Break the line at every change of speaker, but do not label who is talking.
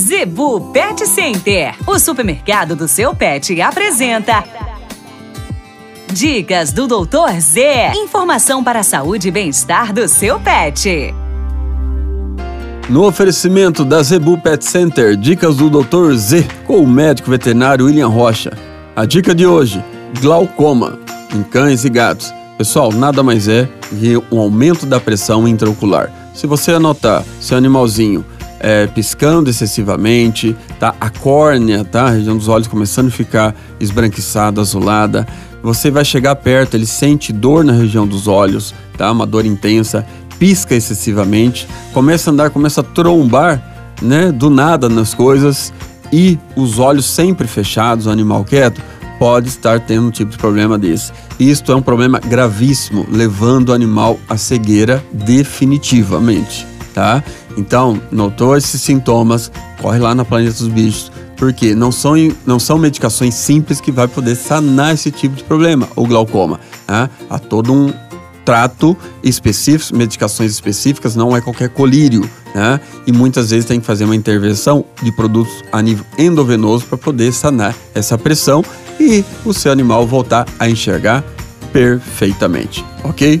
Zebu Pet Center, o supermercado do seu pet, apresenta. Dicas do Doutor Z. Informação para a saúde e bem-estar do seu pet.
No oferecimento da Zebu Pet Center, dicas do Dr. Z com o médico veterinário William Rocha. A dica de hoje: glaucoma em cães e gatos. Pessoal, nada mais é que um aumento da pressão intraocular. Se você anotar seu animalzinho é, piscando excessivamente, tá? A córnea, tá? A região dos olhos começando a ficar esbranquiçada, azulada. Você vai chegar perto, ele sente dor na região dos olhos, tá? Uma dor intensa, pisca excessivamente, começa a andar, começa a trombar, né? Do nada nas coisas e os olhos sempre fechados, o animal quieto, pode estar tendo um tipo de problema desse. Isto é um problema gravíssimo, levando o animal à cegueira definitivamente, tá? Então, notou esses sintomas, corre lá na Planeta dos Bichos, porque não são, não são medicações simples que vai poder sanar esse tipo de problema, o glaucoma. Né? Há todo um trato específico, medicações específicas, não é qualquer colírio, né? E muitas vezes tem que fazer uma intervenção de produtos a nível endovenoso para poder sanar essa pressão e o seu animal voltar a enxergar perfeitamente, ok?